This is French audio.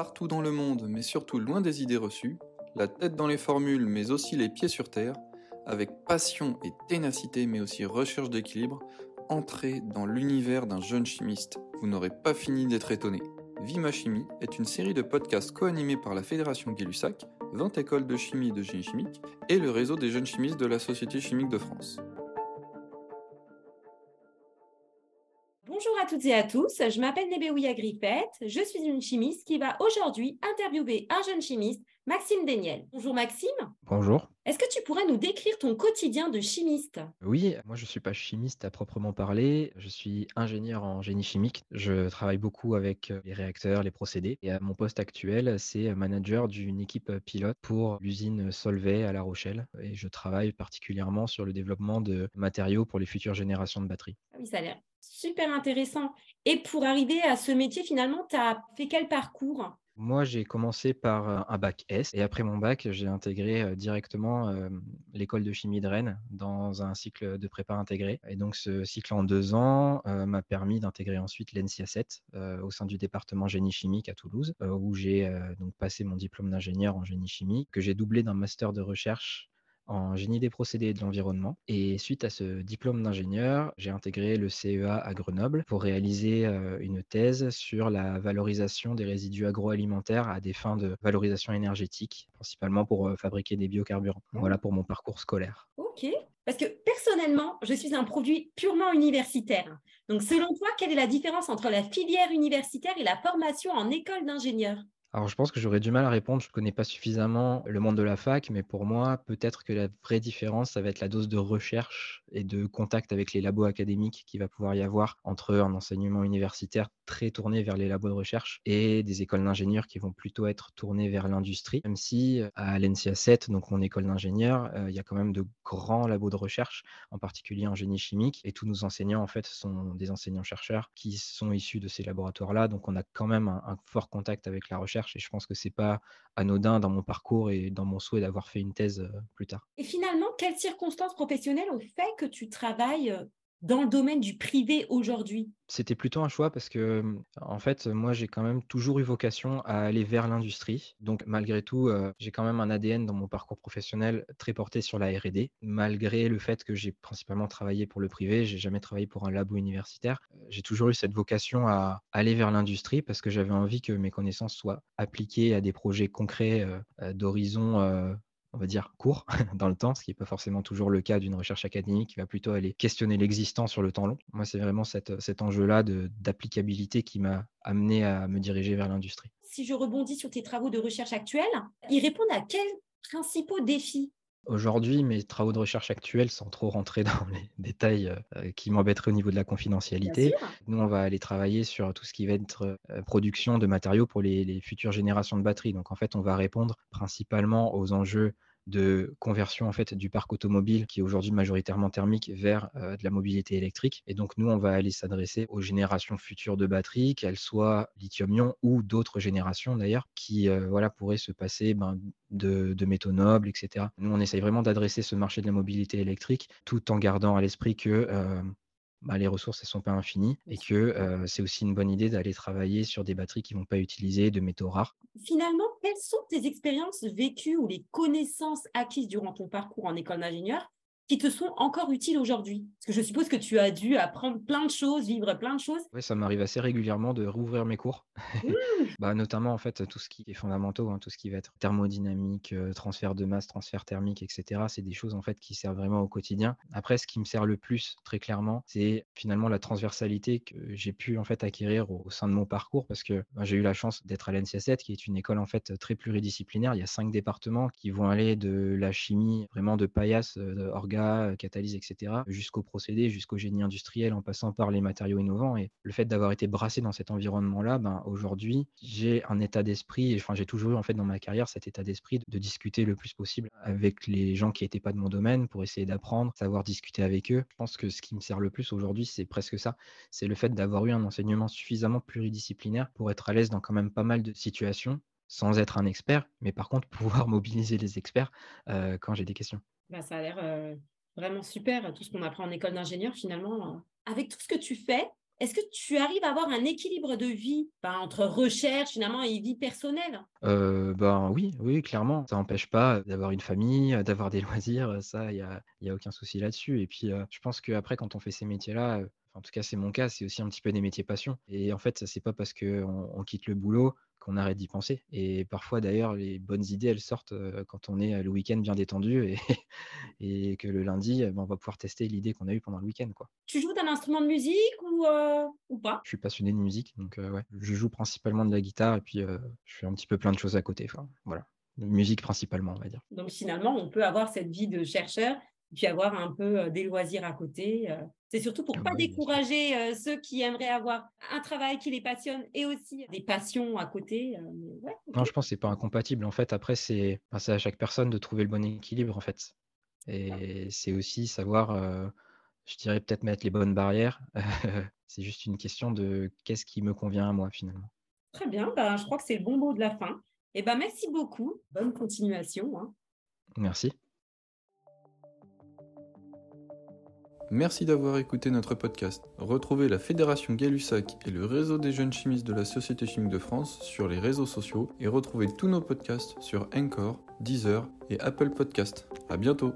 Partout dans le monde, mais surtout loin des idées reçues, la tête dans les formules, mais aussi les pieds sur terre, avec passion et ténacité, mais aussi recherche d'équilibre, entrez dans l'univers d'un jeune chimiste. Vous n'aurez pas fini d'être étonné. Vima Chimie est une série de podcasts co-animés par la Fédération Gay-Lussac, 20 écoles de chimie et de génie chimique, et le réseau des jeunes chimistes de la Société chimique de France. Toutes et à tous, je m'appelle Nébéouya Griffette, je suis une chimiste qui va aujourd'hui interviewer un jeune chimiste, Maxime Deniel. Bonjour Maxime. Bonjour. Est-ce que tu pourrais nous décrire ton quotidien de chimiste? Oui, moi je ne suis pas chimiste à proprement parler, je suis ingénieur en génie chimique. Je travaille beaucoup avec les réacteurs, les procédés. Et à mon poste actuel, c'est manager d'une équipe pilote pour l'usine Solvay à La Rochelle. Et je travaille particulièrement sur le développement de matériaux pour les futures générations de batteries. Ah oui, ça a l'air super intéressant. Et pour arriver à ce métier, finalement, tu as fait quel parcours? Moi, j'ai commencé par un bac S et après mon bac, j'ai intégré directement l'école de chimie de Rennes dans un cycle de prépa intégré. Et donc, ce cycle en deux ans m'a permis d'intégrer ensuite l'ENSIA 7 au sein du département génie chimique à Toulouse, où j'ai donc passé mon diplôme d'ingénieur en génie chimique, que j'ai doublé d'un master de recherche en génie des procédés et de l'environnement. Et suite à ce diplôme d'ingénieur, j'ai intégré le CEA à Grenoble pour réaliser euh, une thèse sur la valorisation des résidus agroalimentaires à des fins de valorisation énergétique, principalement pour euh, fabriquer des biocarburants. Ah. Voilà pour mon parcours scolaire. Ok. Parce que personnellement, je suis un produit purement universitaire. Donc, selon toi, quelle est la différence entre la filière universitaire et la formation en école d'ingénieur? Alors, je pense que j'aurais du mal à répondre. Je ne connais pas suffisamment le monde de la fac, mais pour moi, peut-être que la vraie différence, ça va être la dose de recherche et de contact avec les labos académiques qu'il va pouvoir y avoir entre un enseignement universitaire très tourné vers les labos de recherche et des écoles d'ingénieurs qui vont plutôt être tournées vers l'industrie. Même si à l'ENSIA 7, donc mon école d'ingénieur, euh, il y a quand même de grands labos de recherche, en particulier en génie chimique, et tous nos enseignants, en fait, sont des enseignants-chercheurs qui sont issus de ces laboratoires-là. Donc, on a quand même un fort contact avec la recherche et je pense que c'est pas anodin dans mon parcours et dans mon souhait d'avoir fait une thèse euh, plus tard. Et finalement, quelles circonstances professionnelles ont fait que tu travailles euh, dans le domaine du privé aujourd'hui? C'était plutôt un choix parce que, en fait, moi, j'ai quand même toujours eu vocation à aller vers l'industrie. Donc, malgré tout, euh, j'ai quand même un ADN dans mon parcours professionnel très porté sur la R&D. Malgré le fait que j'ai principalement travaillé pour le privé, j'ai jamais travaillé pour un labo universitaire. Euh, j'ai toujours eu cette vocation à aller vers l'industrie parce que j'avais envie que mes connaissances soient appliquées à des projets concrets euh, d'horizon on va dire, court dans le temps, ce qui n'est pas forcément toujours le cas d'une recherche académique qui va plutôt aller questionner l'existant sur le temps long. Moi, c'est vraiment cet enjeu-là d'applicabilité qui m'a amené à me diriger vers l'industrie. Si je rebondis sur tes travaux de recherche actuels, ils répondent à quels principaux défis Aujourd'hui, mes travaux de recherche actuels, sans trop rentrer dans les détails euh, qui m'embêteraient au niveau de la confidentialité, nous, on va aller travailler sur tout ce qui va être euh, production de matériaux pour les, futures générations de batteries. Donc, en fait, on va répondre principalement aux enjeux de conversion en fait du parc automobile qui est aujourd'hui majoritairement thermique vers euh, de la mobilité électrique. Et donc nous, on va aller s'adresser aux générations futures de batteries, qu'elles soient lithium-ion ou d'autres générations d'ailleurs, qui euh, voilà pourraient se passer ben, de, métaux nobles, etc. Nous, on essaye vraiment d'adresser ce marché de la mobilité électrique tout en gardant à l'esprit que euh, bah, les ressources ne sont pas infinies et que c'est aussi une bonne idée d'aller travailler sur des batteries qui ne vont pas utiliser de métaux rares. Finalement, quelles sont tes expériences vécues ou les connaissances acquises durant ton parcours en école d'ingénieur qui te sont encore utiles aujourd'hui Parce que je suppose que tu as dû apprendre plein de choses, vivre plein de choses. Oui, ça m'arrive assez régulièrement de rouvrir mes cours. Mmh. bah, notamment, en fait, tout ce qui est fondamental, hein, tout ce qui va être thermodynamique, euh, transfert de masse, transfert thermique, etc. C'est des choses, en fait, qui servent vraiment au quotidien. Après, ce qui me sert le plus, très clairement, c'est finalement la transversalité que j'ai pu, en fait, acquérir au, sein de mon parcours parce que bah, j'ai eu la chance d'être à l'NCA 7, qui est une école, en fait, très pluridisciplinaire. Il y a cinq départements qui vont aller de la chimie, vraiment de paillasse, euh, catalyse, etc., jusqu'au procédé, jusqu'au génie industriel, en passant par les matériaux innovants. Et le fait d'avoir été brassé dans cet environnement-là, ben, aujourd'hui, j'ai un état d'esprit, enfin, j'ai toujours eu en fait dans ma carrière cet état d'esprit de, discuter le plus possible avec les gens qui n'étaient pas de mon domaine pour essayer d'apprendre, savoir discuter avec eux. Je pense que ce qui me sert le plus aujourd'hui, c'est presque ça. C'est le fait d'avoir eu un enseignement suffisamment pluridisciplinaire pour être à l'aise dans quand même pas mal de situations sans être un expert, mais par contre pouvoir mobiliser les experts quand j'ai des questions. Bah, ça a l'air euh, vraiment super, tout ce qu'on apprend en école d'ingénieur finalement. Avec tout ce que tu fais, est-ce que tu arrives à avoir un équilibre de vie ben, entre recherche finalement et vie personnelle? Euh, ben oui, oui, clairement. Ça n'empêche pas d'avoir une famille, d'avoir des loisirs. Ça, il n'y a, y a aucun souci là-dessus. Et puis, euh, je pense qu'après, quand on fait ces métiers-là, en tout cas, c'est mon cas, c'est aussi un petit peu des métiers passion. Et en fait, ça, c'est pas parce qu'on on quitte le boulot qu'on arrête d'y penser. Et parfois, d'ailleurs, les bonnes idées, elles sortent quand on est le week-end bien détendu et, et que le lundi, ben, on va pouvoir tester l'idée qu'on a eue pendant le week-end. Quoi. Tu joues d'un instrument de musique ou, ou pas? Je suis passionné de musique, donc ouais, je joue principalement de la guitare et puis je fais un petit peu plein de choses à côté. Enfin, voilà, musique principalement, on va dire. Donc finalement, on peut avoir cette vie de chercheur puis avoir un peu des loisirs à côté. C'est surtout pour ne pas décourager ceux qui aimeraient avoir un travail qui les passionne et aussi des passions à côté. Non, je pense que c'est pas incompatible. En fait, après, c'est à chaque personne de trouver le bon équilibre, en fait. Et c'est aussi savoir, je dirais peut-être mettre les bonnes barrières. c'est juste une question de qu'est-ce qui me convient à moi, finalement. Très bien, ben, je crois que c'est le bon mot de la fin. Et ben, merci beaucoup. Bonne continuation. Hein. Merci. Merci d'avoir écouté notre podcast. Retrouvez la Fédération Gay-Lussac et le réseau des jeunes chimistes de la Société chimique de France sur les réseaux sociaux et retrouvez tous nos podcasts sur Encore, Deezer et Apple Podcasts. À bientôt!